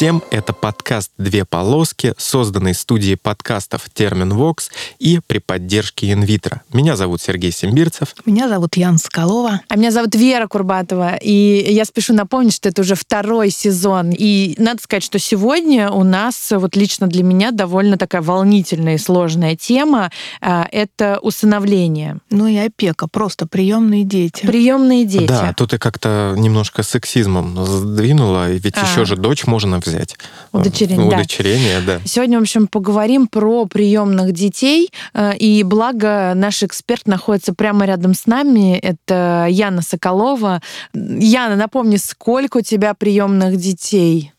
Всем! Это подкаст «Две полоски», созданный студией подкастов «Термин Вокс» и при поддержке «Инвитро». Меня зовут Сергей Симбирцев. Меня зовут Ян Скалова. А меня зовут Вера Курбатова. И я спешу напомнить, что это уже второй сезон. И надо сказать, что сегодня у нас, вот лично для меня, довольно такая волнительная и сложная тема. А, это усыновление. Ну и опека, просто приемные дети. Приемные дети. Да, тут ты как-то немножко сексизмом сдвинула, ведь а. еще же дочь дочь можно взять. Удочерение, Удочерение, да. да. Сегодня, в общем, поговорим про приемных детей. Э, и благо наш эксперт находится прямо рядом с нами. Это Яна Соколова. Яна, напомни, сколько у тебя приемных детей?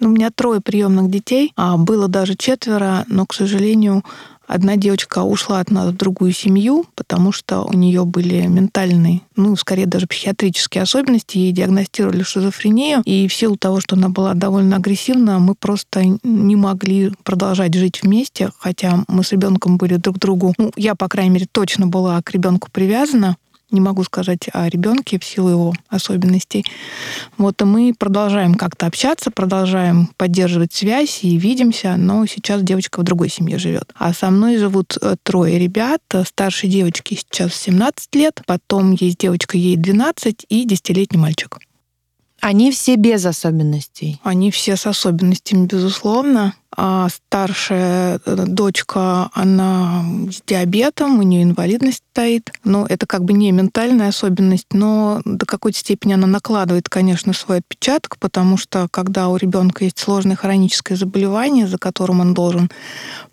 Ну, у меня трое приемных детей, а было даже четверо, но, к сожалению, Одна девочка ушла от нас в другую семью, потому что у нее были ментальные, ну, скорее даже психиатрические особенности. Ей диагностировали шизофрению. И в силу того, что она была довольно агрессивна, мы просто не могли продолжать жить вместе, хотя мы с ребенком были друг другу. Ну, я, по крайней мере, точно была к ребенку привязана не могу сказать о ребенке в силу его особенностей. Вот и мы продолжаем как-то общаться, продолжаем поддерживать связь и видимся, но сейчас девочка в другой семье живет. А со мной живут э, трое ребят. Старшей девочке сейчас 17 лет, потом есть девочка, ей 12 и 10-летний мальчик. Они все без особенностей? Они все с особенностями, безусловно. А старшая э, дочка, она с диабетом, у нее инвалидность стоит. Но это как бы не ментальная особенность, но до какой-то степени она накладывает, конечно, свой отпечаток, потому что когда у ребенка есть сложное хроническое заболевание, за которым он должен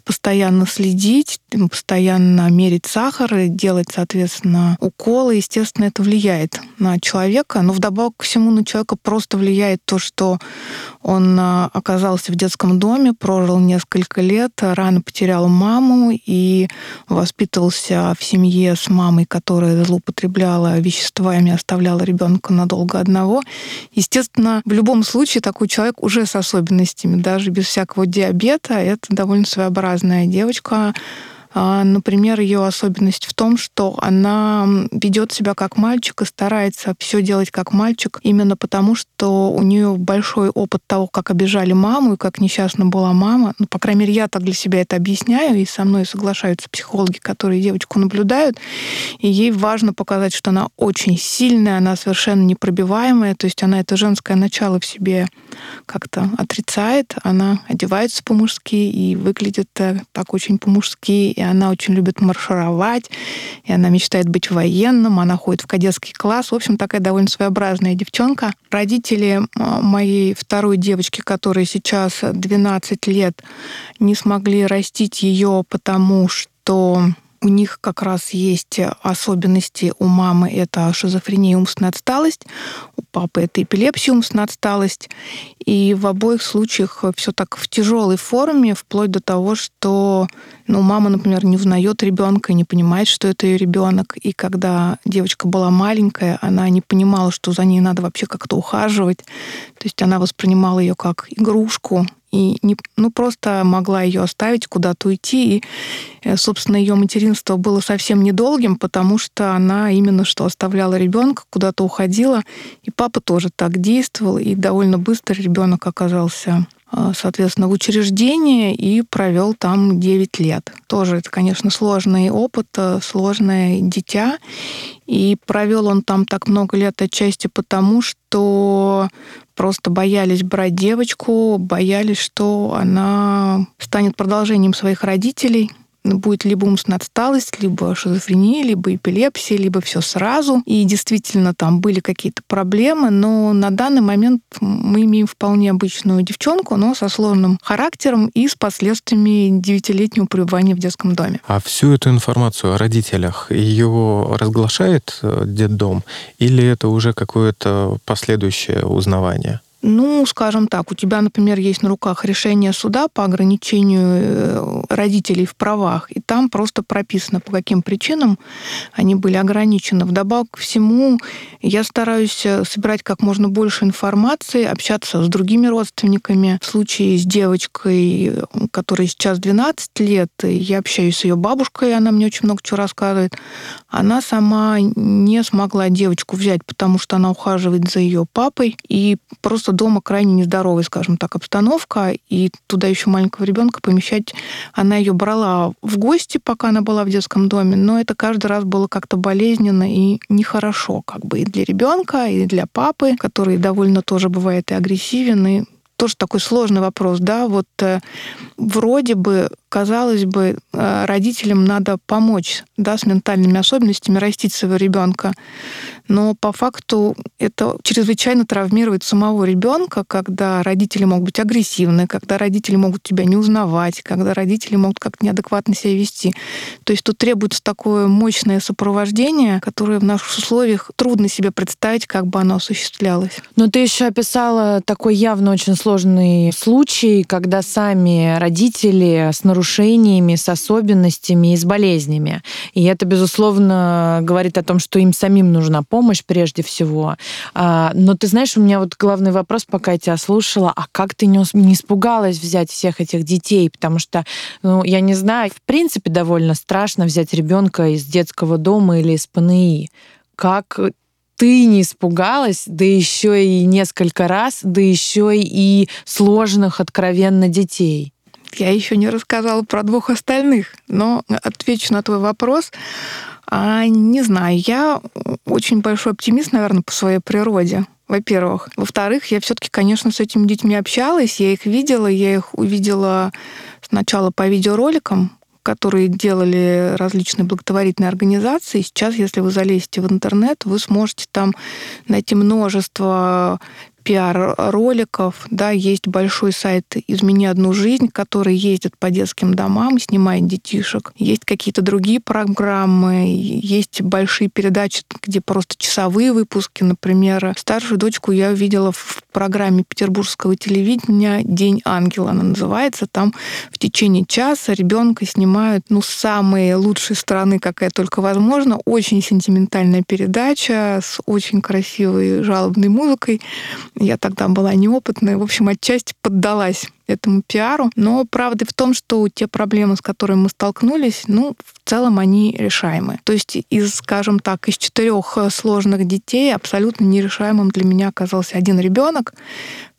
постоянно следить, постоянно мерить сахар делать, соответственно, уколы. Естественно, это влияет на человека. Но вдобавок ко всему на человека просто влияет то, что он а, оказался в детском доме, прожил несколько лет, рано потерял маму и воспитывался в семье с мамой, которая злоупотребляла веществами, оставляла ребенка надолго одного. Естественно, в любом случае такой человек уже с особенностями, даже без всякого диабета, это довольно своеобразная девочка, например, ее особенность в том, что она ведет себя как мальчик и старается все делать как мальчик, именно потому, что у нее большой опыт того, как обижали маму и как несчастна была мама. Ну, по крайней мере, я так для себя это объясняю, и со мной соглашаются психологи, которые девочку наблюдают. И ей важно показать, что она очень сильная, она совершенно непробиваемая, то есть она это женское начало в себе как-то отрицает, она одевается по-мужски и выглядит так очень по-мужски, и она очень любит маршировать, и она мечтает быть военным, она ходит в кадетский класс. В общем, такая довольно своеобразная девчонка. Родители моей второй девочки, которой сейчас 12 лет, не смогли растить ее, потому что у них как раз есть особенности у мамы. Это шизофрения и умственная отсталость. У папы это эпилепсия, умственная отсталость. И в обоих случаях все так в тяжелой форме, вплоть до того, что ну, мама, например, не узнает ребенка, не понимает, что это ее ребенок. И когда девочка была маленькая, она не понимала, что за ней надо вообще как-то ухаживать. То есть она воспринимала ее как игрушку, и не, ну, просто могла ее оставить, куда-то уйти. И, э, собственно, ее материнство было совсем недолгим, потому что она именно что оставляла ребенка, куда-то уходила. И папа тоже так действовал, и довольно быстро ребенок оказался э, соответственно, в учреждении и провел там 9 лет. Тоже это, конечно, сложный опыт, э, сложное дитя. И провел он там так много лет отчасти потому, что просто боялись брать девочку, боялись, что она станет продолжением своих родителей, будет либо умственная отсталость, либо шизофрения, либо эпилепсия, либо все сразу. И действительно там были какие-то проблемы, но на данный момент мы имеем вполне обычную девчонку, но со сложным характером и с последствиями девятилетнего пребывания в детском доме. А всю эту информацию о родителях ее разглашает э, детдом или это уже какое-то последующее узнавание? Ну, скажем так, у тебя, например, есть на руках решение суда по ограничению э, родителей в правах, и там просто прописано, по каким причинам они были ограничены. Вдобавок ко всему, я стараюсь э, собирать как можно больше информации, общаться с другими родственниками. В случае с девочкой, которой сейчас 12 лет, я общаюсь с ее бабушкой, она мне очень много чего рассказывает. Она сама не смогла девочку взять, потому что она ухаживает за ее папой, и просто что дома крайне нездоровая, скажем так, обстановка, и туда еще маленького ребенка помещать, она ее брала в гости, пока она была в детском доме, но это каждый раз было как-то болезненно и нехорошо, как бы и для ребенка, и для папы, который довольно тоже бывает и агрессивен, и тоже такой сложный вопрос, да, вот э, вроде бы казалось бы, э, родителям надо помочь да, с ментальными особенностями растить своего ребенка. Но по факту это чрезвычайно травмирует самого ребенка, когда родители могут быть агрессивны, когда родители могут тебя не узнавать, когда родители могут как-то неадекватно себя вести. То есть тут требуется такое мощное сопровождение, которое в наших условиях трудно себе представить, как бы оно осуществлялось. Но ты еще описала такой явно очень сложный случай, когда сами родители с нарушениями, с особенностями и с болезнями. И это, безусловно, говорит о том, что им самим нужна помощь прежде всего. А, но ты знаешь, у меня вот главный вопрос, пока я тебя слушала, а как ты не испугалась взять всех этих детей? Потому что, ну, я не знаю, в принципе, довольно страшно взять ребенка из детского дома или из ПНИ. Как ты не испугалась, да еще и несколько раз, да еще и сложных откровенно детей. Я еще не рассказала про двух остальных, но отвечу на твой вопрос. А, не знаю, я очень большой оптимист, наверное, по своей природе во-первых. Во-вторых, я все-таки, конечно, с этими детьми общалась, я их видела, я их увидела сначала по видеороликам, которые делали различные благотворительные организации. Сейчас, если вы залезете в интернет, вы сможете там найти множество пиар-роликов, да, есть большой сайт «Измени одну жизнь», который ездит по детским домам, снимает детишек. Есть какие-то другие программы, есть большие передачи, где просто часовые выпуски, например. Старшую дочку я увидела в программе петербургского телевидения «День ангела» она называется. Там в течение часа ребенка снимают, ну, самые лучшие стороны, какая только возможно. Очень сентиментальная передача с очень красивой жалобной музыкой. Я тогда была неопытная, в общем, отчасти поддалась этому пиару. Но правда в том, что те проблемы, с которыми мы столкнулись, ну, в целом они решаемы. То есть из, скажем так, из четырех сложных детей абсолютно нерешаемым для меня оказался один ребенок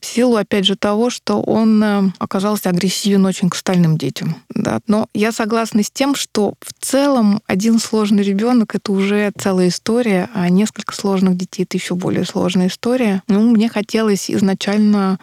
в силу, опять же, того, что он э, оказался агрессивен очень к остальным детям. Да. Но я согласна с тем, что в целом один сложный ребенок это уже целая история, а несколько сложных детей это еще более сложная история. Ну, мне хотелось изначально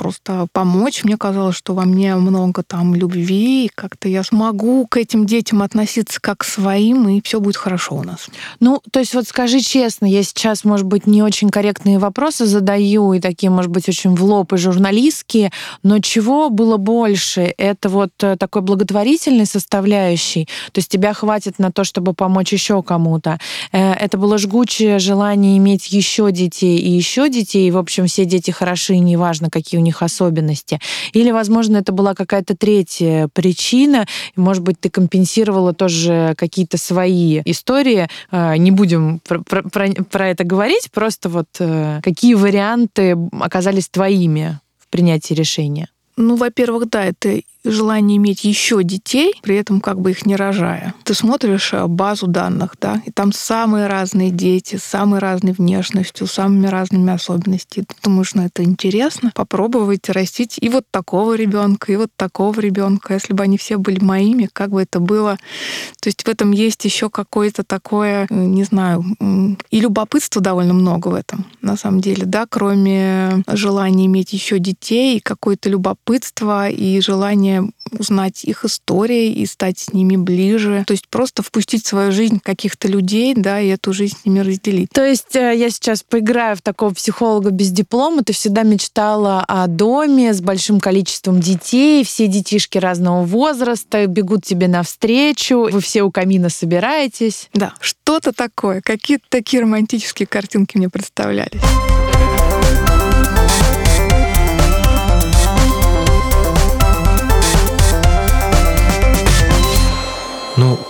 просто помочь. Мне казалось, что во мне много там любви, и как-то я смогу к этим детям относиться как к своим, и все будет хорошо у нас. Ну, то есть вот скажи честно, я сейчас, может быть, не очень корректные вопросы задаю, и такие, может быть, очень в лоб и журналистские, но чего было больше? Это вот э, такой благотворительной составляющей, то есть тебя хватит на то, чтобы помочь еще кому-то. Э, это было жгучее желание иметь еще детей и еще детей, и, в общем, все дети хороши, неважно, какие у них них особенности. Или, возможно, это была какая-то третья причина, может быть, ты компенсировала тоже какие-то свои истории. А, не будем про, про, про это говорить, просто вот э, какие варианты оказались твоими в принятии решения? Ну, во-первых, да, это желание иметь еще детей, при этом как бы их не рожая. Ты смотришь э, базу данных, да, и там самые разные дети, с самой разной внешностью, самыми разными особенностями. Ты думаешь, ну это интересно, попробовать растить и вот такого ребенка, и вот такого ребенка. Если бы они все были моими, как бы это было. То есть в этом есть еще какое-то такое, э, не знаю, и любопытство довольно много в этом, на самом деле, да, кроме желания иметь еще детей, какое-то любопытство и желание желание узнать их истории и стать с ними ближе. То есть просто впустить в свою жизнь каких-то людей, да, и эту жизнь с ними разделить. То есть э, я сейчас поиграю в такого психолога без диплома. Ты всегда мечтала о доме с большим количеством детей, все детишки разного возраста бегут тебе навстречу, вы все у камина собираетесь. Да, что-то такое. Какие-то такие романтические картинки мне представлялись.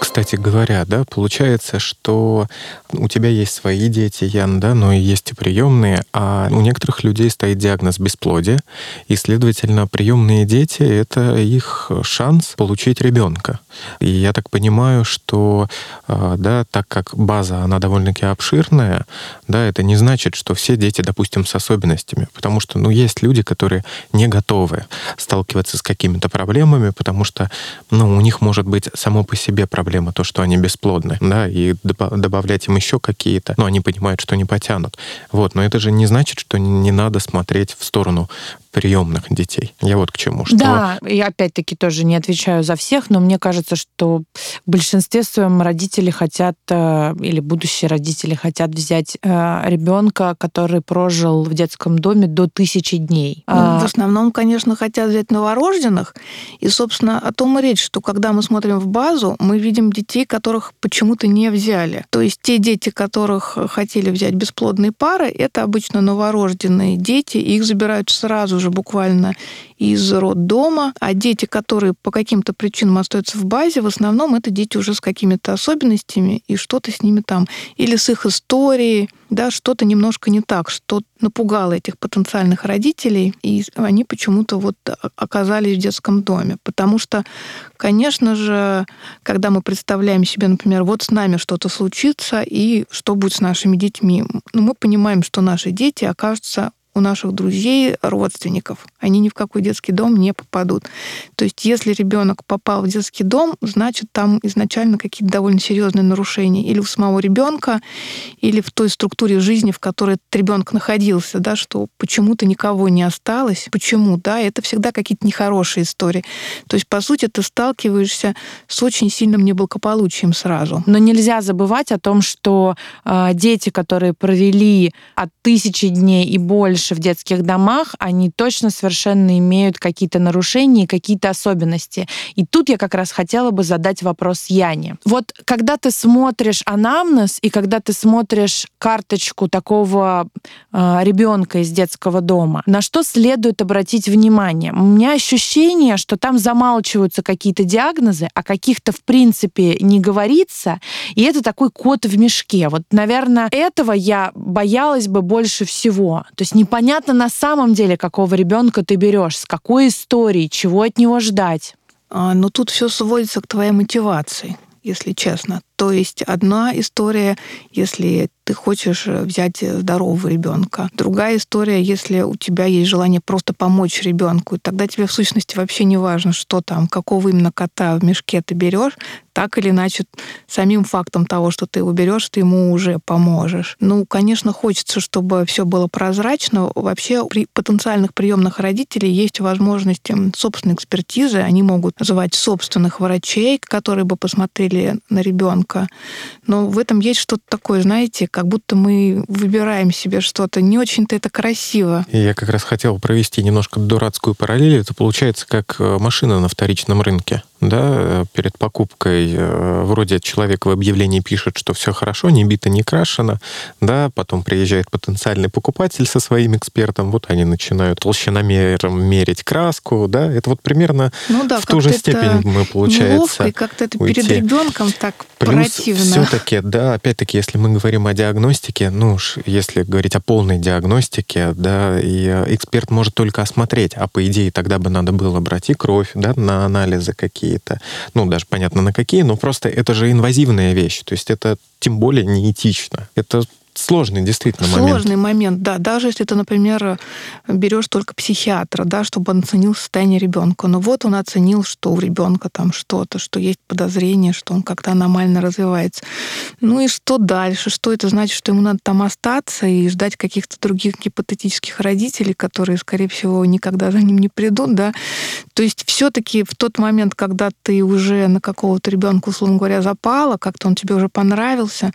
Кстати говоря, да, получается, что у тебя есть свои дети, Ян, да, но и есть и приемные, а у некоторых людей стоит диагноз бесплодия, и, следовательно, приемные дети — это их шанс получить ребенка. И я так понимаю, что, а, да, так как база, она довольно-таки обширная, да, это не значит, что все дети, допустим, с особенностями, потому что, ну, есть люди, которые не готовы сталкиваться с какими-то проблемами, потому что, ну, у них может быть само по себе проблема, то, что они бесплодны, да, и добавлять им еще какие-то, но они понимают, что не потянут. Вот, но это же не значит, что не надо смотреть в сторону приемных детей. Я вот к чему. Что... Да, я опять-таки тоже не отвечаю за всех, но мне кажется, что в большинстве своем родители хотят, э, или будущие родители хотят взять э, ребенка, который прожил в детском доме до тысячи дней. Ну, а... В основном, конечно, хотят взять новорожденных. И, собственно, о том и речь, что когда мы смотрим в базу, мы видим детей, которых почему-то не взяли. То есть те дети, которых хотели взять бесплодные пары, это обычно новорожденные дети, и их забирают сразу уже буквально из роддома, а дети, которые по каким-то причинам остаются в базе, в основном это дети уже с какими-то особенностями, и что-то с ними там, или с их историей, да, что-то немножко не так, что напугало этих потенциальных родителей, и они почему-то вот оказались в детском доме. Потому что, конечно же, когда мы представляем себе, например, вот с нами что-то случится, и что будет с нашими детьми, ну, мы понимаем, что наши дети окажутся у наших друзей, родственников. Они ни в какой детский дом не попадут. То есть, если ребенок попал в детский дом, значит, там изначально какие-то довольно серьезные нарушения или у самого ребенка, или в той структуре жизни, в которой этот ребенок находился, да, что почему-то никого не осталось. Почему? Да, это всегда какие-то нехорошие истории. То есть, по сути, ты сталкиваешься с очень сильным неблагополучием сразу. Но нельзя забывать о том, что э, дети, которые провели от тысячи дней и больше больше в детских домах, они точно совершенно имеют какие-то нарушения, какие-то особенности. И тут я как раз хотела бы задать вопрос Яне. Вот когда ты смотришь анамнез и когда ты смотришь карточку такого э, ребенка из детского дома, на что следует обратить внимание? У меня ощущение, что там замалчиваются какие-то диагнозы, а каких-то в принципе не говорится, и это такой кот в мешке. Вот, наверное, этого я боялась бы больше всего. То есть не непонятно на самом деле, какого ребенка ты берешь, с какой историей, чего от него ждать. А, но тут все сводится к твоей мотивации, если честно. То есть одна история, если ты хочешь взять здорового ребенка. Другая история, если у тебя есть желание просто помочь ребенку. Тогда тебе в сущности вообще не важно, что там, какого именно кота в мешке ты берешь. Так или иначе, самим фактом того, что ты его берешь, ты ему уже поможешь. Ну, конечно, хочется, чтобы все было прозрачно. Вообще при потенциальных приемных родителей есть возможность собственной экспертизы. Они могут называть собственных врачей, которые бы посмотрели на ребенка. Но в этом есть что-то такое, знаете, будто мы выбираем себе что-то. Не очень-то это красиво. Я как раз хотел провести немножко дурацкую параллель. Это получается как э, машина на вторичном рынке да, перед покупкой э, вроде человек в объявлении пишет, что все хорошо, не бито, не крашено, да, потом приезжает потенциальный покупатель со своим экспертом, вот они начинают толщиномером мерить краску, да, это вот примерно ну, да, в ту же степень мы, получается, и как-то это уйти. перед ребенком так Плюс противно. все-таки, да, опять-таки, если мы говорим о диагностике, ну, если говорить о полной диагностике, да, и э, эксперт может только осмотреть, а по идее тогда бы надо было брать и кровь, да, на анализы какие какие-то, ну, даже понятно на какие, но просто это же инвазивная вещь, то есть это тем более неэтично. Это сложный действительно момент. Сложный момент, да. Даже если ты, например, берешь только психиатра, да, чтобы он оценил состояние ребенка. Но вот он оценил, что у ребенка там что-то, что есть подозрение, что он как-то аномально развивается. Ну и что дальше? Что это значит, что ему надо там остаться и ждать каких-то других гипотетических родителей, которые, скорее всего, никогда за ним не придут, да? То есть все-таки в тот момент, когда ты уже на какого-то ребенка, условно говоря, запала, как-то он тебе уже понравился,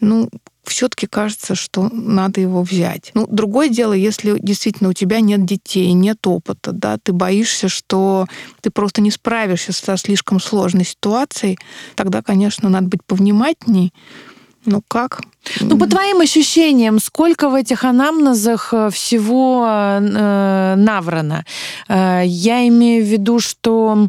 ну, все-таки кажется, что надо его взять. Ну, другое дело, если действительно у тебя нет детей, нет опыта, да, ты боишься, что ты просто не справишься со слишком сложной ситуацией, тогда, конечно, надо быть повнимательней. Ну как? Ну, по твоим ощущениям, сколько в этих анамнезах э, всего э, наврано? Э, я имею в виду, что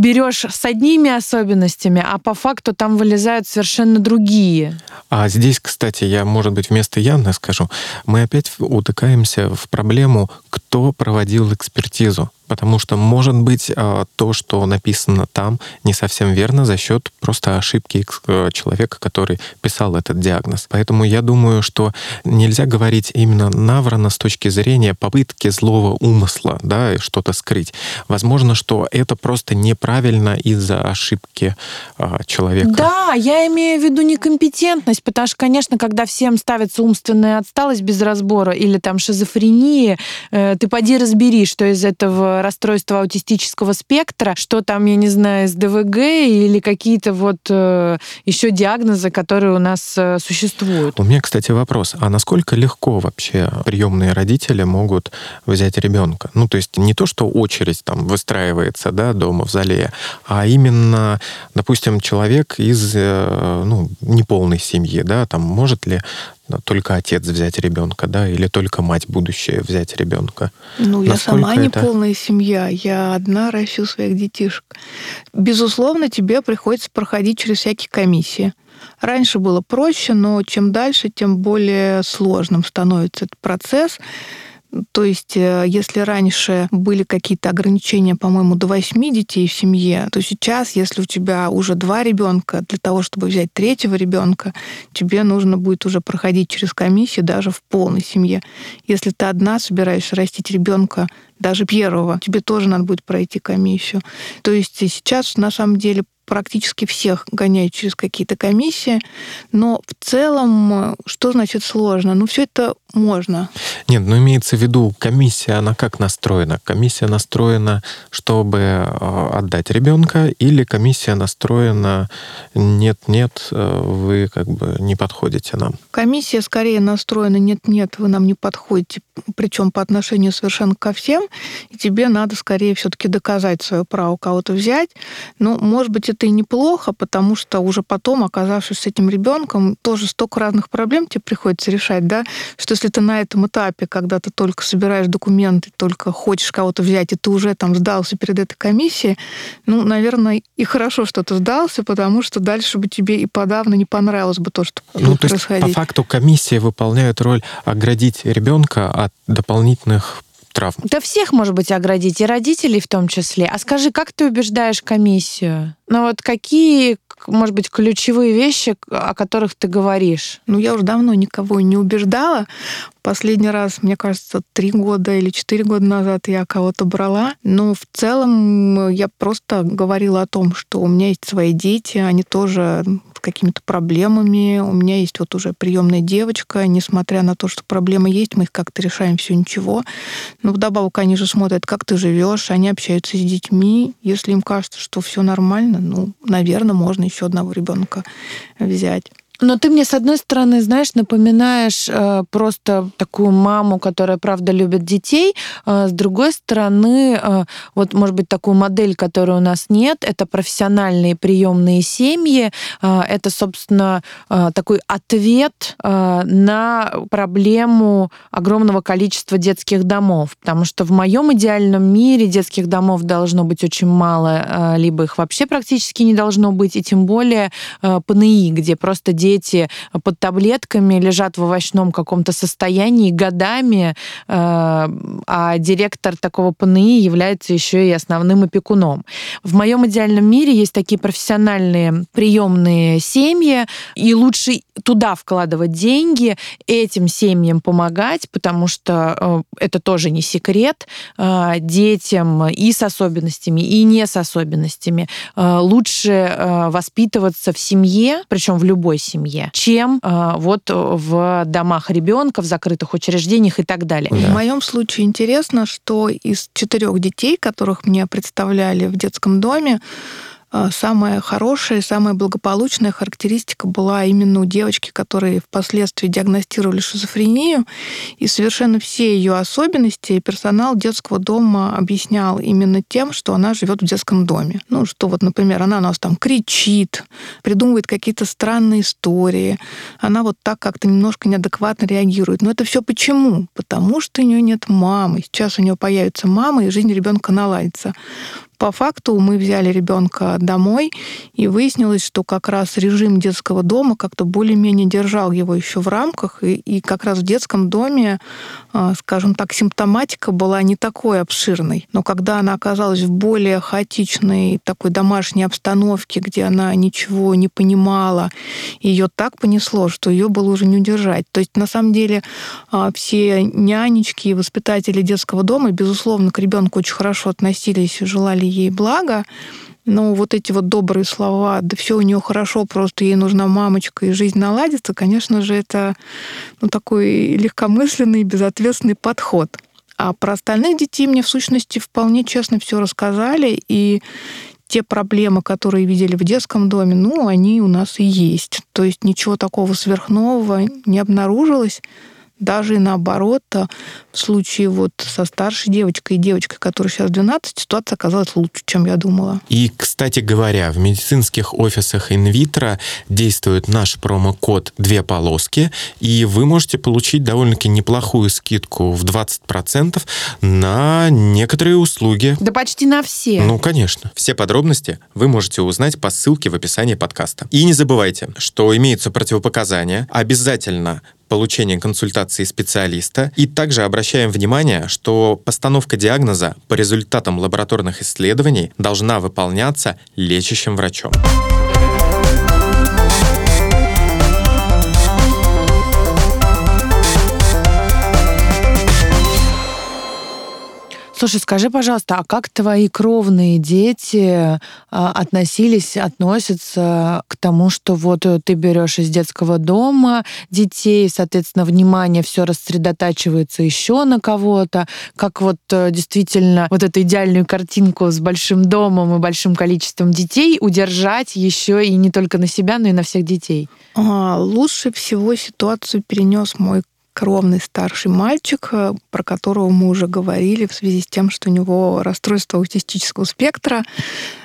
берешь с одними особенностями, а по факту там вылезают совершенно другие. А здесь, кстати, я, может быть, вместо Яны скажу, мы опять утыкаемся в проблему, кто проводил экспертизу потому что, может быть, а, то, что написано там, не совсем верно за счет просто ошибки э, человека, который писал этот диагноз. Поэтому я думаю, что нельзя говорить именно наврано с точки зрения попытки злого умысла, да, что-то скрыть. Возможно, что это просто неправильно из-за ошибки а, человека. Да, я имею в виду некомпетентность, потому что, конечно, когда всем ставится умственная отсталость без разбора или там шизофрения, э, ты поди разбери, что из этого расстройство аутистического спектра, что там, я не знаю, СДВГ или какие-то вот э, еще диагнозы, которые у нас э, существуют. У меня, кстати, вопрос. А насколько легко вообще приемные родители могут взять ребенка? Ну, то есть не то, что очередь там выстраивается, да, до мавзолея, а именно, допустим, человек из, э, ну, неполной семьи, да, там может ли только отец взять ребенка, да, или только мать будущая взять ребенка. Ну, я сама это... не полная семья, я одна ращу своих детишек. Безусловно, тебе приходится проходить через всякие комиссии. Раньше было проще, но чем дальше, тем более сложным становится этот процесс. То есть, э, если раньше были какие-то ограничения, по-моему, до 8 детей в семье, то сейчас, если у тебя уже два ребенка, для того, чтобы взять третьего ребенка, тебе нужно будет уже проходить через комиссию даже в полной семье. Если ты одна собираешься растить ребенка, даже первого, тебе тоже надо будет пройти комиссию. То есть сейчас на самом деле практически всех гоняют через какие-то комиссии, но в целом, что значит сложно? Ну, все это можно. Нет, ну имеется в виду, комиссия, она как настроена? Комиссия настроена, чтобы э, отдать ребенка, или комиссия настроена нет-нет, э, вы как бы не подходите нам? Комиссия скорее настроена нет-нет, вы нам не подходите, причем по отношению совершенно ко всем, и тебе надо скорее все-таки доказать свое право кого-то взять. Ну, может быть, это и неплохо, потому что уже потом, оказавшись с этим ребенком, тоже столько разных проблем тебе приходится решать, да, что если ты на этом этапе, когда ты только собираешь документы, только хочешь кого-то взять, и ты уже там сдался перед этой комиссией, ну, наверное, и хорошо, что ты сдался, потому что дальше бы тебе и подавно не понравилось бы то, что ну, то есть, по факту комиссия выполняет роль оградить ребенка от дополнительных травм. Да всех, может быть, оградить, и родителей в том числе. А скажи, как ты убеждаешь комиссию? Ну вот какие, может быть, ключевые вещи, о которых ты говоришь? Ну, я уже давно никого не убеждала. Последний раз, мне кажется, три года или четыре года назад я кого-то брала. Но в целом я просто говорила о том, что у меня есть свои дети, они тоже какими-то проблемами. У меня есть вот уже приемная девочка. Несмотря на то, что проблемы есть, мы их как-то решаем все ничего. Но вдобавок они же смотрят, как ты живешь, они общаются с детьми. Если им кажется, что все нормально, ну, наверное, можно еще одного ребенка взять. Но ты мне, с одной стороны, знаешь, напоминаешь э, просто такую маму, которая, правда, любит детей. Э, с другой стороны, э, вот, может быть, такую модель, которой у нас нет, это профессиональные приемные семьи. Э, это, собственно, э, такой ответ э, на проблему огромного количества детских домов. Потому что в моем идеальном мире детских домов должно быть очень мало, э, либо их вообще практически не должно быть, и тем более э, ПНИ, где просто дети дети под таблетками лежат в овощном каком-то состоянии годами, э, а директор такого ПНИ является еще и основным опекуном. В моем идеальном мире есть такие профессиональные приемные семьи, и лучше туда вкладывать деньги, этим семьям помогать, потому что э, это тоже не секрет. Э, детям и с особенностями, и не с особенностями лучше воспитываться в семье, причем в любой семье, семье, чем э, вот в домах ребенка, в закрытых учреждениях и так далее. Да. В моем случае интересно, что из четырех детей, которых мне представляли в детском доме, самая хорошая и самая благополучная характеристика была именно у девочки, которые впоследствии диагностировали шизофрению, и совершенно все ее особенности персонал детского дома объяснял именно тем, что она живет в детском доме. Ну, что вот, например, она у нас там кричит, придумывает какие-то странные истории, она вот так как-то немножко неадекватно реагирует. Но это все почему? Потому что у нее нет мамы. Сейчас у нее появится мама, и жизнь ребенка наладится. По факту мы взяли ребенка домой, и выяснилось, что как раз режим детского дома как-то более-менее держал его еще в рамках, и, и как раз в детском доме, скажем так, симптоматика была не такой обширной. Но когда она оказалась в более хаотичной такой домашней обстановке, где она ничего не понимала, ее так понесло, что ее было уже не удержать. То есть, на самом деле, а, все нянечки и воспитатели детского дома, безусловно, к ребенку очень хорошо относились, желали ей блага, но вот эти вот добрые слова, да все у нее хорошо, просто ей нужна мамочка, и жизнь наладится, конечно же, это ну, такой легкомысленный, безответственный подход. А про остальных детей мне, в сущности, вполне честно все рассказали, и те проблемы, которые видели в детском доме, ну, они у нас и есть. То есть ничего такого сверхнового не обнаружилось даже и наоборот, а в случае вот со старшей девочкой и девочкой, которая сейчас 12, ситуация оказалась лучше, чем я думала. И, кстати говоря, в медицинских офисах инвитро действует наш промокод «Две полоски», и вы можете получить довольно-таки неплохую скидку в 20% на некоторые услуги. Да почти на все. Ну, конечно. Все подробности вы можете узнать по ссылке в описании подкаста. И не забывайте, что имеются противопоказания. Обязательно получения консультации специалиста. И также обращаем внимание, что постановка диагноза по результатам лабораторных исследований должна выполняться лечащим врачом. Слушай, скажи, пожалуйста, а как твои кровные дети а, относились, относятся к тому, что вот э, ты берешь из детского дома детей, соответственно, внимание все рассредотачивается еще на кого-то, как вот э, действительно вот эту идеальную картинку с большим домом и большим количеством детей удержать еще и не только на себя, но и на всех детей? А, лучше всего ситуацию перенес мой кровный старший мальчик, э, про которого мы уже говорили в связи с тем, что у него расстройство аутистического спектра.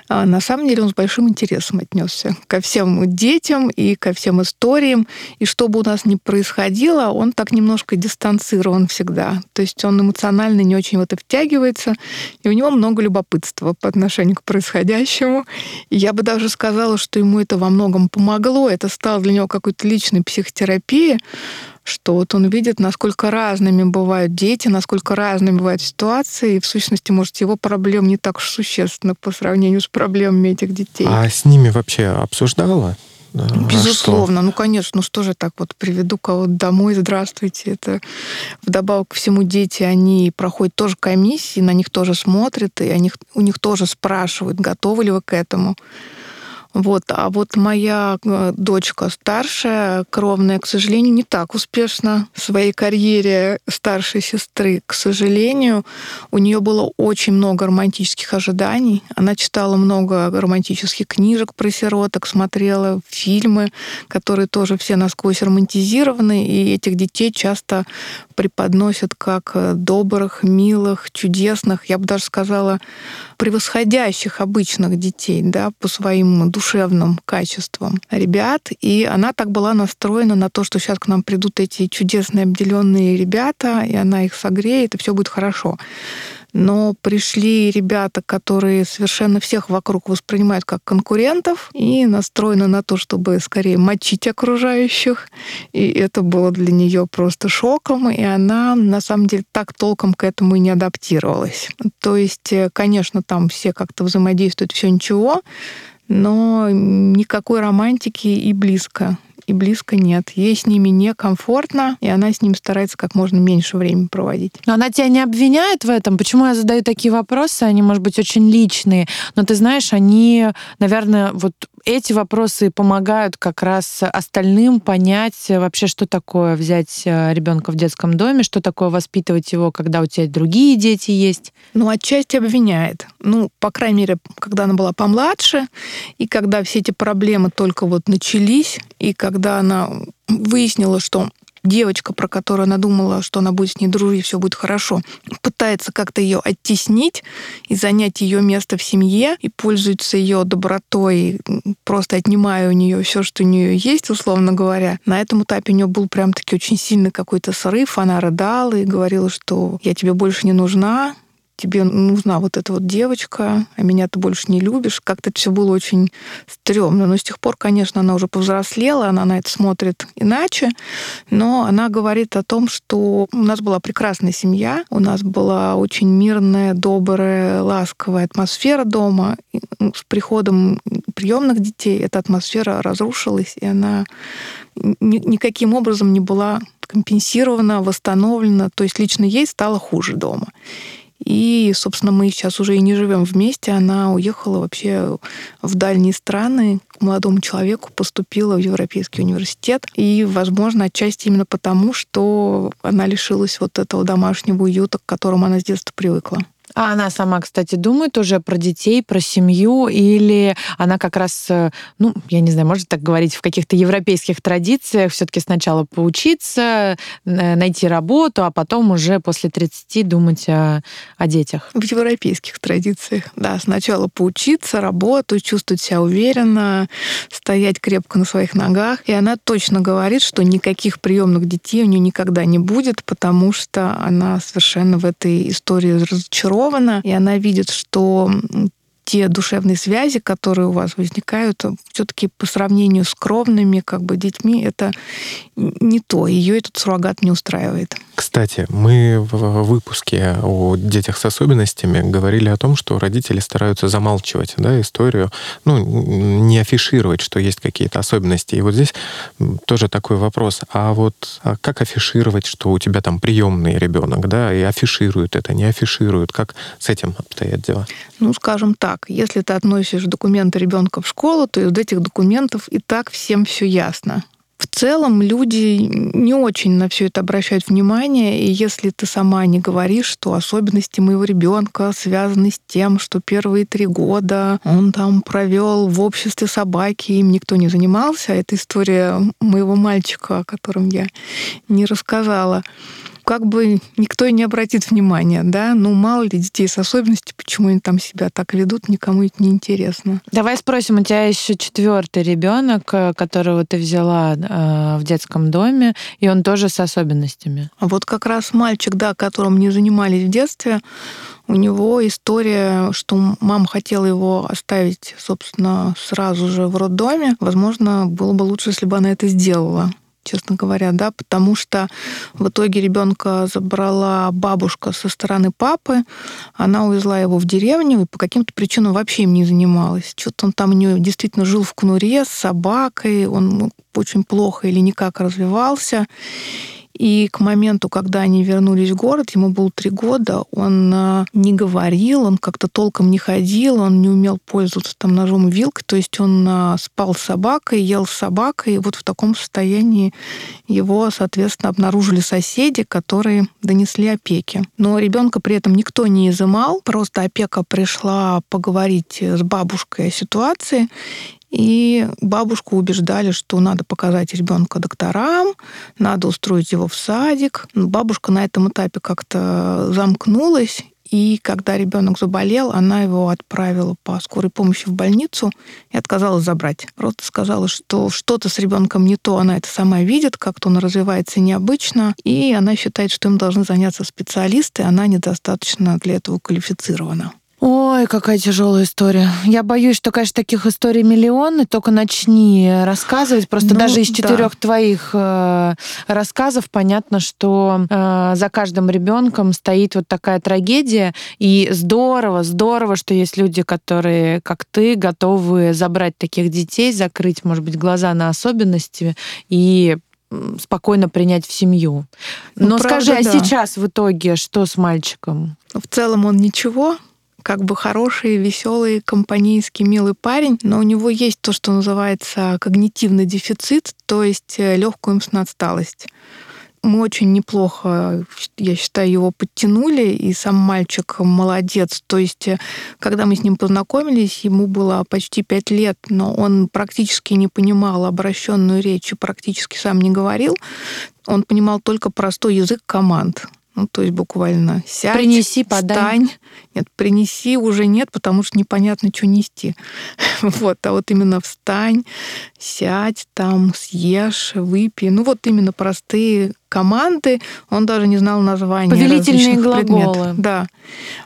А на самом деле он с большим интересом отнесся ко всем детям и ко всем историям. И что бы у нас ни происходило, он так немножко дистанцирован всегда. То есть он эмоционально не очень в это втягивается, и у него много любопытства по отношению к происходящему. И я бы даже сказала, что ему это во многом помогло. Это стало для него какой-то личной психотерапией, что вот он видит, насколько разными бывают дети, насколько разными бывают ситуации, и в сущности, может, его проблем не так уж существенно по сравнению с проблемами этих детей. А с ними вообще обсуждала? Безусловно, а ну конечно, ну что же так вот приведу кого-то домой, здравствуйте. Это вдобавок ко всему дети, они проходят тоже комиссии, на них тоже смотрят, и они, у них тоже спрашивают, готовы ли вы к этому. Вот. А вот моя э, дочка старшая, кровная, к сожалению, не так успешно в своей карьере старшей сестры. К сожалению, у нее было очень много романтических ожиданий. Она читала много романтических книжек про сироток, смотрела фильмы, которые тоже все насквозь романтизированы, и этих детей часто преподносят как э, добрых, милых, чудесных, я бы даже сказала, превосходящих обычных детей, да, по своим душевным качествам ребят. И она так была настроена на то, что сейчас к нам придут эти чудесные обделенные ребята, и она их согреет, и все будет хорошо но пришли ребята, которые совершенно всех вокруг воспринимают как конкурентов и настроены на то, чтобы скорее мочить окружающих. И это было для нее просто шоком, и она на самом деле так толком к этому и не адаптировалась. То есть, э, конечно, там все как-то взаимодействуют, все ничего, но никакой романтики и близко и близко нет. Ей с ними некомфортно, и она с ним старается как можно меньше времени проводить. Но она тебя не обвиняет в этом? Почему я задаю такие вопросы? Они, может быть, очень личные. Но ты знаешь, они, наверное, вот эти вопросы помогают как раз остальным понять вообще, что такое взять э, ребенка в детском доме, что такое воспитывать его, когда у тебя другие дети есть. Ну, отчасти обвиняет. Ну, по крайней мере, когда она была помладше, и когда все эти проблемы только вот начались, и когда она выяснила, что девочка, про которую она думала, что она будет с ней дружить, все будет хорошо, пытается как-то ее оттеснить и занять ее место в семье, и пользуется ее добротой, просто отнимая у нее все, что у нее есть, условно говоря. На этом этапе у нее был прям таки очень сильный какой-то срыв. Она рыдала и говорила, что я тебе больше не нужна, тебе нужна вот эта вот девочка, а меня ты больше не любишь. Как-то это все было очень стрёмно. Но с тех пор, конечно, она уже повзрослела, она на это смотрит иначе, но она говорит о том, что у нас была прекрасная семья, у нас была очень мирная, добрая, ласковая атмосфера дома. И ну, с приходом приемных детей эта атмосфера разрушилась, и она ни, никаким образом не была компенсирована, восстановлена. То есть лично ей стало хуже дома. И, собственно, мы сейчас уже и не живем вместе. Она уехала вообще в дальние страны к молодому человеку, поступила в Европейский университет. И, возможно, отчасти именно потому, что она лишилась вот этого домашнего уюта, к которому она с детства привыкла. А она сама, кстати, думает уже про детей, про семью, или она как раз, э, ну, я не знаю, может так говорить, в каких-то европейских традициях все-таки сначала поучиться, э, найти работу, а потом уже после 30 думать о, о детях? В европейских традициях, да. Сначала поучиться, работу, чувствовать себя уверенно, стоять крепко на своих ногах. И она точно говорит, что никаких приемных детей у нее никогда не будет, потому что она совершенно в этой истории разочарована сформирована, и она видит, что те душевные связи, которые у вас возникают, все-таки по сравнению с кровными как бы детьми, это не то. Ее этот суррогат не устраивает. Кстати, мы в выпуске о детях с особенностями говорили о том, что родители стараются замалчивать да, историю, ну, не афишировать, что есть какие-то особенности. И вот здесь тоже такой вопрос. А вот а как афишировать, что у тебя там приемный ребенок, да, и афишируют это, не афишируют? Как с этим обстоят дела? Ну, скажем так, если ты относишь документы ребенка в школу, то из этих документов и так всем все ясно. В целом люди не очень на все это обращают внимание, и если ты сама не говоришь, что особенности моего ребенка связаны с тем, что первые три года он там провел в обществе собаки, им никто не занимался, это история моего мальчика, о котором я не рассказала как бы никто и не обратит внимания, да, ну мало ли детей с особенностью, почему они там себя так ведут, никому это не интересно. Давай спросим, у тебя еще четвертый ребенок, э, которого ты взяла э, в детском доме, и он тоже с особенностями. А вот как раз мальчик, да, которым не занимались в детстве, у него история, что мама хотела его оставить, собственно, сразу же в роддоме. Возможно, было бы лучше, если бы она это сделала честно говоря, да, потому что в итоге ребенка забрала бабушка со стороны папы, она увезла его в деревню и по каким-то причинам вообще им не занималась. Что-то он там у нее действительно жил в кнуре с собакой, он очень плохо или никак развивался. И к моменту, когда они вернулись в город, ему было три года, он э, не говорил, он как-то толком не ходил, он не умел пользоваться там ножом и вилкой, то есть он э, спал с собакой, ел с собакой, и вот в таком состоянии его, соответственно, обнаружили соседи, которые донесли опеки. Но ребенка при этом никто не изымал, просто опека пришла поговорить с бабушкой о ситуации, и бабушку убеждали, что надо показать ребенка докторам, надо устроить его в садик. Бабушка на этом этапе как-то замкнулась, и когда ребенок заболел, она его отправила по скорой помощи в больницу и отказалась забрать. Просто сказала, что что-то с ребенком не то, она это сама видит, как-то он развивается необычно, и она считает, что им должны заняться специалисты, она недостаточно для этого квалифицирована. Ой, какая тяжелая история. Я боюсь, что, конечно, таких историй миллионы. Только начни рассказывать. Просто ну, даже из четырех да. твоих э, рассказов понятно, что э, за каждым ребенком стоит вот такая трагедия. И здорово, здорово, что есть люди, которые, как ты, готовы забрать таких детей, закрыть, может быть, глаза на особенности и спокойно принять в семью. Ну, Но ну, скажи, правда, а да. сейчас в итоге что с мальчиком? В целом он ничего, как бы хороший, веселый, компанейский, милый парень, но у него есть то, что называется когнитивный дефицит, то есть э, легкую умственную отсталость мы очень неплохо, я считаю, его подтянули, и сам мальчик молодец. То есть, э, когда мы с ним познакомились, ему было почти пять лет, но он практически не понимал обращенную речь и практически сам не говорил. Он понимал только простой язык команд. Ну, то есть буквально сядь, принеси, подай. встань. Нет, принеси уже нет, потому что непонятно, что нести. вот, а вот именно встань, сядь там, съешь, выпей. Ну, вот именно простые команды, он даже не знал названия Повелительные глаголы. Предметов. Да.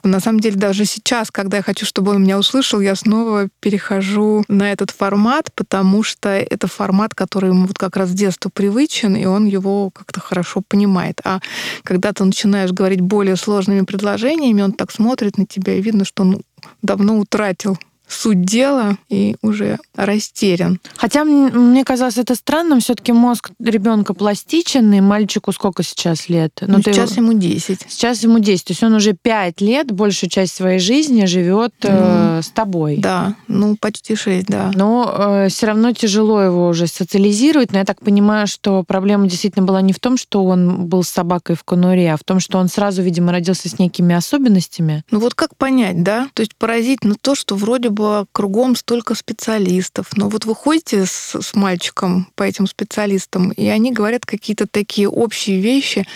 На самом деле, даже сейчас, когда я хочу, чтобы он меня услышал, я снова перехожу на этот формат, потому что это формат, который ему вот как раз с детства привычен, и он его как-то хорошо понимает. А когда ты начинаешь говорить более сложными предложениями, он так смотрит на тебя, и видно, что он давно утратил суть дела и уже растерян. Хотя мне казалось это странным, все-таки мозг ребенка пластичен, мальчику сколько сейчас лет? Ну, ну сейчас его... ему 10. Сейчас ему 10. То есть он уже 5 лет, большую часть своей жизни живет ну, э, с тобой. Да, ну почти 6, да. Но э, все равно тяжело его уже социализировать. Но я так понимаю, что проблема действительно была не в том, что он был с собакой в конуре, а в том, что он сразу, видимо, родился с некими особенностями. Ну вот как понять, да? То есть поразительно то, что вроде бы бы кругом столько специалистов. Но вот вы ходите с, с мальчиком по этим специалистам, и они говорят какие-то такие общие вещи.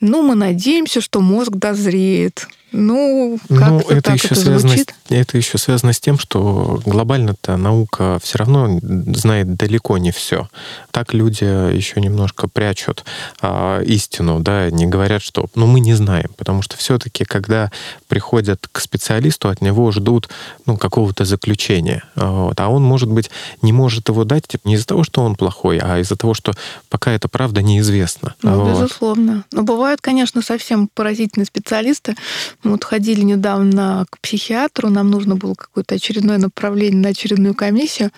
Ну, мы надеемся, что мозг дозреет. Ну, как ну, это так еще это связано, звучит? Это еще связано с тем, что глобально-то наука все равно знает далеко не все. Так люди еще немножко прячут а, истину, да, не говорят, что, ну, мы не знаем, потому что все-таки, когда приходят к специалисту, от него ждут, ну, какого-то заключения, вот, а он, может быть, не может его дать типа, не из-за того, что он плохой, а из-за того, что пока эта правда неизвестна. Ну, вот. безусловно. Но бывают, конечно, совсем поразительные специалисты, мы вот ходили недавно к психиатру, нам нужно было какое-то очередное направление на очередную комиссию,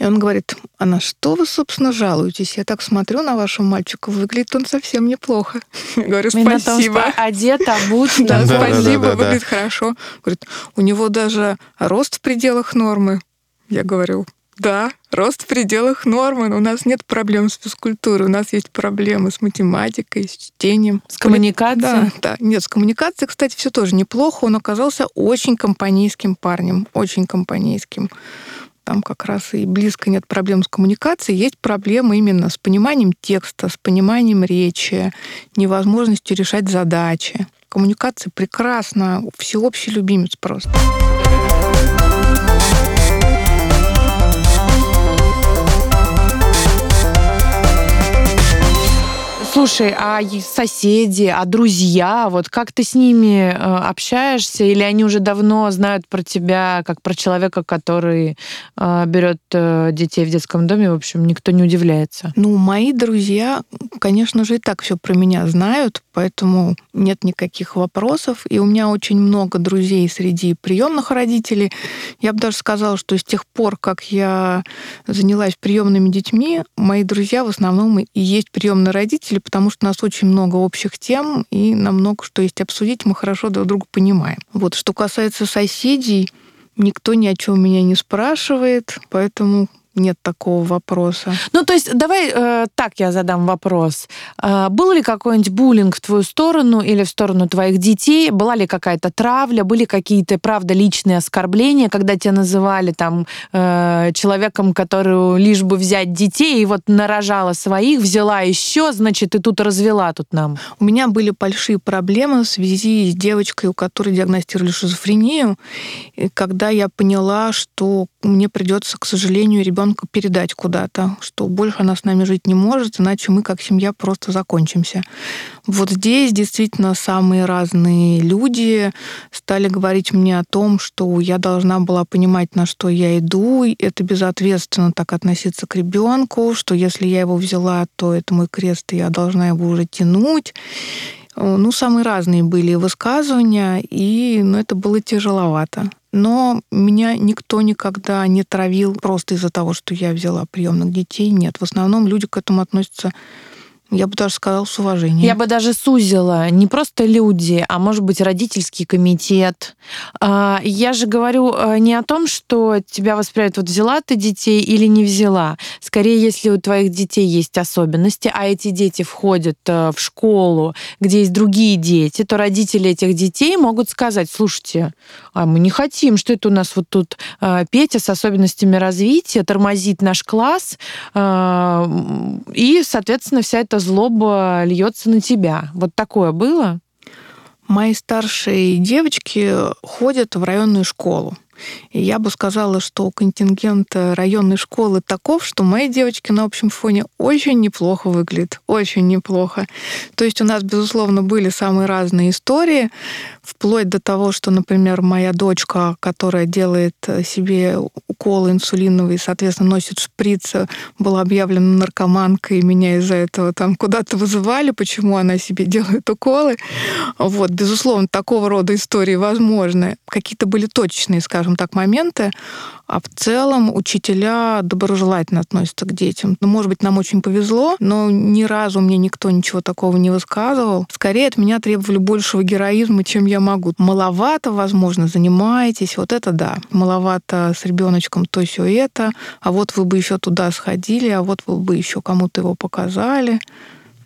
и он говорит, а на что вы, собственно, жалуетесь? Я так смотрю на вашего мальчика, выглядит он совсем неплохо. Я говорю, спасибо. Одет, обут. Да, спасибо, выглядит хорошо. Говорит, у него даже рост в пределах нормы. Я говорю, да, рост в пределах нормы. У нас нет проблем с физкультурой, у нас есть проблемы с математикой, с чтением. С коммуникацией? Да, да. Нет, с коммуникацией, кстати, все тоже неплохо. Он оказался очень компанейским парнем, очень компанейским. Там как раз и близко нет проблем с коммуникацией, есть проблемы именно с пониманием текста, с пониманием речи, невозможностью решать задачи. Коммуникация прекрасна, всеобщий любимец просто. Слушай, а соседи, а друзья, вот как ты с ними э, общаешься, или они уже давно знают про тебя как про человека, который э, берет э, детей в детском доме, в общем, никто не удивляется? Ну, мои друзья, конечно же, и так все про меня знают, поэтому нет никаких вопросов. И у меня очень много друзей среди приемных родителей. Я бы даже сказала, что с тех пор, как я занялась приемными детьми, мои друзья в основном и есть приемные родители, потому что у нас очень много общих тем, и нам много что есть обсудить, мы хорошо друг друга понимаем. Вот, что касается соседей, никто ни о чем меня не спрашивает, поэтому нет такого вопроса. Ну, то есть, давай э, так я задам вопрос. Э, был ли какой-нибудь буллинг в твою сторону или в сторону твоих детей? Была ли какая-то травля? Были какие-то, правда, личные оскорбления, когда тебя называли там э, человеком, который лишь бы взять детей, и вот нарожала своих, взяла еще, значит, и тут развела тут нам? У меня были большие проблемы в связи с девочкой, у которой диагностировали шизофрению, когда я поняла, что мне придется, к сожалению, ребенка ребенка передать куда-то, что больше она с нами жить не может, иначе мы как семья просто закончимся. Вот здесь действительно самые разные люди стали говорить мне о том, что я должна была понимать, на что я иду, и это безответственно так относиться к ребенку, что если я его взяла, то это мой крест, и я должна его уже тянуть. Ну, самые разные были высказывания, и ну, это было тяжеловато. Но меня никто никогда не травил просто из-за того, что я взяла приемных детей. Нет, в основном люди к этому относятся я бы даже сказала, с уважением. Я бы даже сузила. Не просто люди, а может быть родительский комитет. А, я же говорю э, не о том, что тебя воспринимают, вот взяла ты детей или не взяла. Скорее, если у твоих детей есть особенности, а эти дети входят э, в школу, где есть другие дети, то родители этих детей могут сказать, слушайте, а мы не хотим, что это у нас вот тут э, Петя с особенностями развития тормозит наш класс, и, соответственно, вся эта эта злоба льется на тебя. Вот такое было? Мои старшие девочки ходят в районную школу. И я бы сказала, что контингент районной школы таков, что мои девочки на общем фоне очень неплохо выглядят. Очень неплохо. То есть у нас, безусловно, были самые разные истории, вплоть до того, что, например, моя дочка, которая делает себе уколы инсулиновые, соответственно, носит шприцы, была объявлена наркоманкой, и меня из-за этого там куда-то вызывали, почему она себе делает уколы. Вот, безусловно, такого рода истории возможны. Какие-то были точечные, скажем так, моменты, а в целом учителя доброжелательно относятся к детям. Ну, может быть, нам очень повезло, но ни разу мне никто ничего такого не высказывал. Скорее от меня требовали большего героизма, чем я могу. Маловато, возможно, занимаетесь, вот это да. Маловато с ребеночком то все это, а вот вы бы еще туда сходили, а вот вы бы еще кому-то его показали.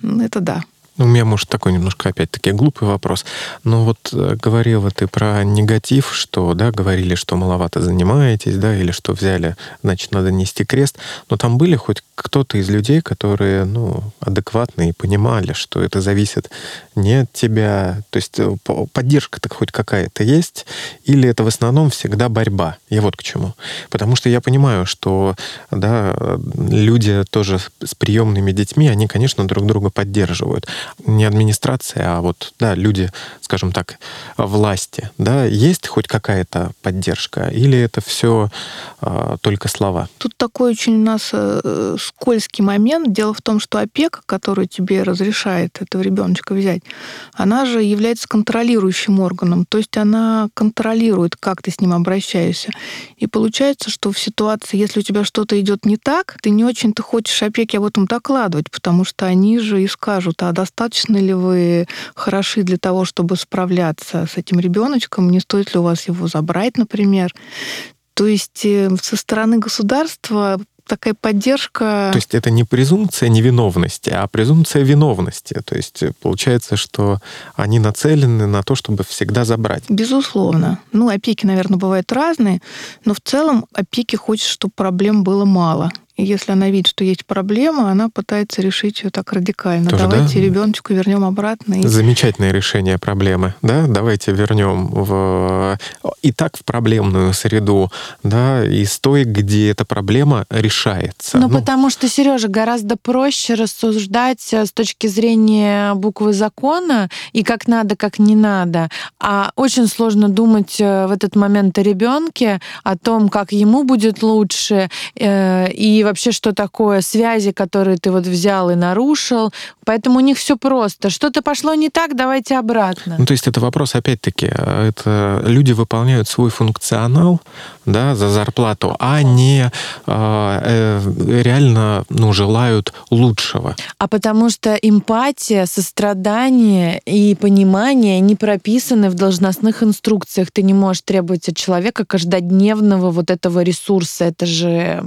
Ну, это да. У меня, может, такой немножко, опять-таки, глупый вопрос. Но вот э, говорила ты про негатив, что, да, говорили, что маловато занимаетесь, да, или что взяли, значит, надо нести крест. Но там были хоть кто-то из людей, которые, ну, адекватные и понимали, что это зависит не от тебя, то есть э, поддержка-то хоть какая-то есть, или это в основном всегда борьба. Я вот к чему. Потому что я понимаю, что, да, люди тоже с приемными детьми, они, конечно, друг друга поддерживают не администрация, а вот, да, люди, скажем так, власти, да, есть хоть какая-то поддержка, или это все э, а, только слова? Тут такой очень у нас э, скользкий момент. Дело в том, что опека, которую тебе разрешает этого ребеночка взять, она же является контролирующим органом, то есть она контролирует, как ты с ним обращаешься. И получается, что в ситуации, если у тебя что-то идет не так, ты не очень-то хочешь опеке об этом докладывать, потому что они же и скажут, а достаточно достаточно ли вы хороши для того, чтобы справляться с этим ребеночком, не стоит ли у вас его забрать, например. То есть э, со стороны государства такая поддержка. То есть это не презумпция невиновности, а презумпция виновности. То есть получается, что они нацелены на то, чтобы всегда забрать. Безусловно. Ну, опеки, наверное, бывают разные, но в целом опеки хочет, чтобы проблем было мало. И если она видит, что есть проблема, она пытается решить ее так радикально. Тоже, Давайте да? ребеночку вернем обратно. И... Замечательное решение проблемы, да? Давайте вернем в и так в проблемную среду, да, из той, где эта проблема решается. Ну, ну потому что, Сережа, гораздо проще рассуждать э, с точки зрения буквы закона и как надо, как не надо. А очень сложно думать э, в этот момент о ребенке, о том, как ему будет лучше, э, и вообще, что такое связи, которые ты вот взял и нарушил. Поэтому у них все просто. Что-то пошло не так, давайте обратно. Ну, то есть это вопрос, опять-таки, это люди выполняют свой функционал, да, за зарплату, а не а, э, реально ну, желают лучшего. А потому что эмпатия, сострадание и понимание не прописаны в должностных инструкциях. Ты не можешь требовать от человека каждодневного вот этого ресурса. Это же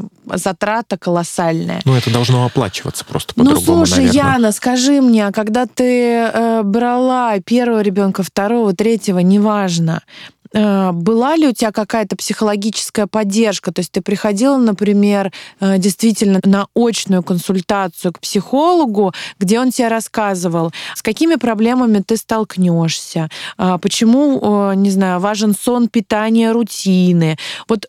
затрата колоссальная. Ну, это должно оплачиваться просто по-другому, Ну, слушай, наверное. Яна, скажи мне, а когда ты э, брала первого ребенка, второго, третьего, неважно, Э, была ли у тебя какая-то психологическая поддержка? То есть ты приходила, например, э, действительно на очную консультацию к психологу, где он тебе рассказывал, с какими проблемами ты столкнешься, э, почему, не знаю, важен сон, питание, рутины. Вот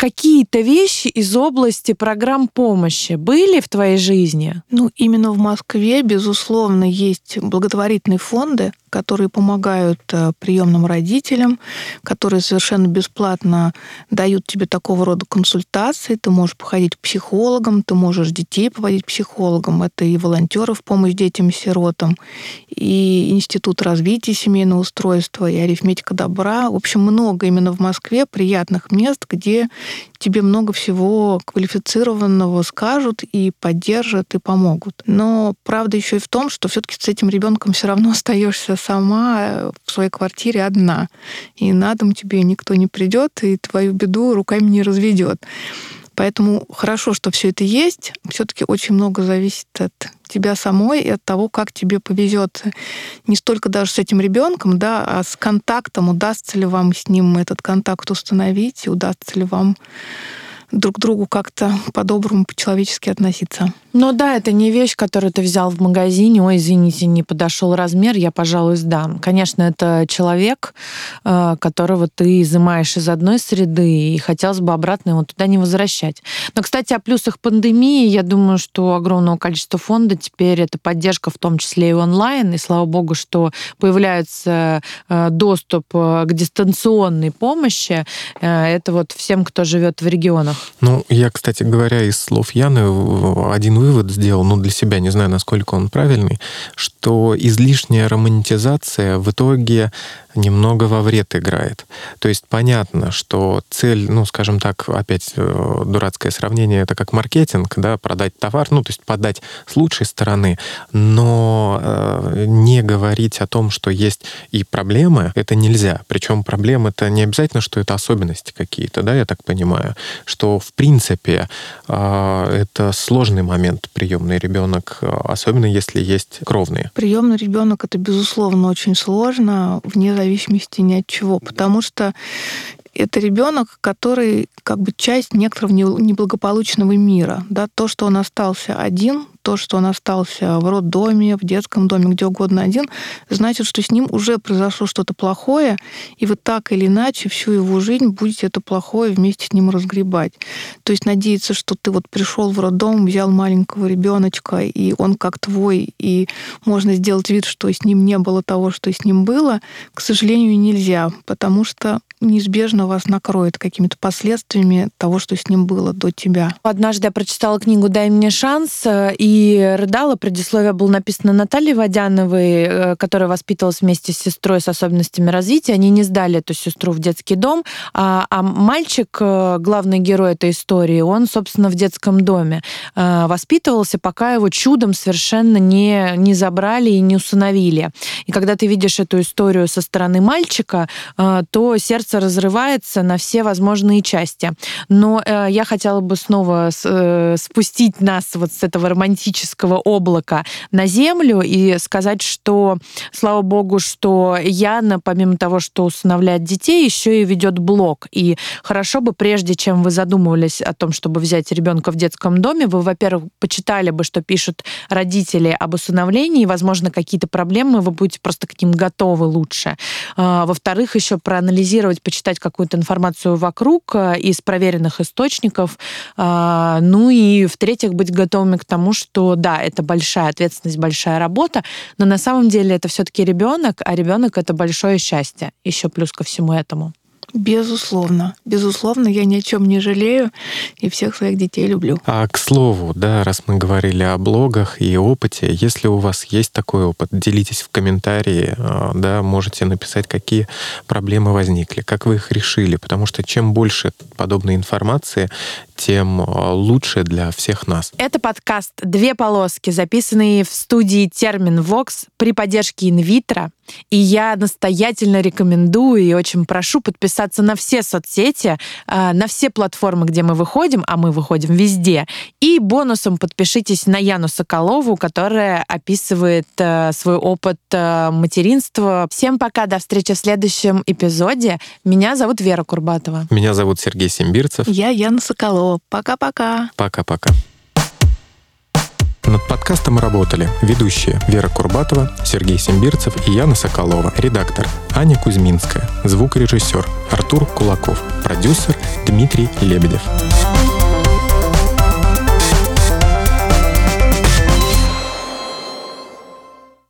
какие-то вещи из области программ помощи были в твоей жизни? Ну, именно в Москве, безусловно, есть благотворительные фонды, которые помогают э, приемным родителям, которые совершенно бесплатно дают тебе такого рода консультации. Ты можешь походить к психологам, ты можешь детей поводить к психологам. Это и волонтеры в помощь детям-сиротам, и Институт развития семейного устройства, и арифметика добра. В общем, много именно в Москве приятных мест, где тебе много всего квалифицированного скажут и поддержат и помогут. Но правда еще и в том, что все-таки с этим ребенком все равно остаешься сама в своей квартире одна. И на дом тебе никто не придет, и твою беду руками не разведет. Поэтому хорошо, что все это есть. Все-таки очень много зависит от тебя самой и от того, как тебе повезет не столько даже с этим ребенком, да, а с контактом, удастся ли вам с ним этот контакт установить, удастся ли вам друг к другу как-то по-доброму, по-человечески относиться. Ну да, это не вещь, которую ты взял в магазине, ой, извините, не подошел размер, я, пожалуй, сдам. Конечно, это человек, э, которого ты изымаешь из одной среды, и хотелось бы обратно его туда не возвращать. Но, кстати, о плюсах пандемии, я думаю, что огромного количества фонда теперь это поддержка в том числе и онлайн, и слава богу, что появляется э, доступ э, к дистанционной помощи. Это вот всем, кто живет в регионах. Ну, я, кстати говоря, из слов Яны один вывод сделал, ну, для себя, не знаю, насколько он правильный, что излишняя романтизация в итоге немного во вред играет. То есть понятно, что цель, ну, скажем так, опять э, дурацкое сравнение, это как маркетинг, да, продать товар, ну, то есть подать с лучшей стороны, но э, не говорить о том, что есть и проблемы, это нельзя. Причем проблемы это не обязательно, что это особенности какие-то, да, я так понимаю, что в принципе э, это сложный момент приемный ребенок, особенно если есть кровные. Приемный ребенок это безусловно очень сложно вне зависимости ни от чего, потому что это ребенок, который как бы часть некоторого неблагополучного мира. Да? То, что он остался один, то, что он остался в роддоме, в детском доме, где угодно один, значит, что с ним уже произошло что-то плохое, и вы так или иначе всю его жизнь будете это плохое вместе с ним разгребать. То есть надеяться, что ты вот пришел в роддом, взял маленького ребеночка, и он как твой, и можно сделать вид, что с ним не было того, что с ним было, к сожалению, нельзя, потому что неизбежно вас накроет какими-то последствиями того, что с ним было до тебя. Однажды я прочитала книгу «Дай мне шанс» и рыдала. Предисловие было написано Натальей Водяновой, э, которая воспитывалась вместе с сестрой с особенностями развития. Они не сдали эту сестру в детский дом, а, а мальчик, э, главный герой этой истории, он, собственно, в детском доме э, воспитывался, пока его чудом совершенно не, не забрали и не усыновили. И когда ты видишь эту историю со стороны мальчика, то сердце разрывается на все возможные части. Но я хотела бы снова спустить нас вот с этого романтического облака на землю и сказать, что, слава богу, что Яна, помимо того, что усыновляет детей, еще и ведет блог. И хорошо бы, прежде чем вы задумывались о том, чтобы взять ребенка в детском доме, вы, во-первых, почитали бы, что пишут родители об усыновлении, и, возможно, какие-то проблемы вы будете просто к ним готовы лучше. А, во-вторых, еще проанализировать почитать какую-то информацию вокруг э, из проверенных источников. А, ну и, в-третьих, быть готовыми к тому, что да, это большая ответственность, большая работа, но на самом деле это все-таки ребенок, а ребенок это большое счастье, еще плюс ко всему этому. Безусловно. Безусловно, я ни о чем не жалею и всех своих детей люблю. А к слову, да, раз мы говорили о блогах и опыте, если у вас есть такой опыт, делитесь в комментарии, а, да, можете написать, какие проблемы возникли, как вы их решили, потому что чем больше подобной информации, тем а, лучше для всех нас. Это подкаст «Две полоски», записанный в студии «Термин Вокс» при поддержке инвитро. И я настоятельно рекомендую и очень прошу подписаться на все соцсети, а, на все платформы, где мы выходим, а мы выходим везде. И бонусом подпишитесь на Яну Соколову, которая описывает а, свой опыт материнства. Всем пока, до встречи в следующем эпизоде. Меня зовут Вера Курбатова. Меня зовут Сергей Симбирцев. Я Яна Соколова. Пока-пока. Пока-пока. Над подкастом работали ведущие Вера Курбатова, Сергей Симбирцев и Яна Соколова, редактор Аня Кузьминская, звукорежиссер Артур Кулаков, продюсер Дмитрий Лебедев.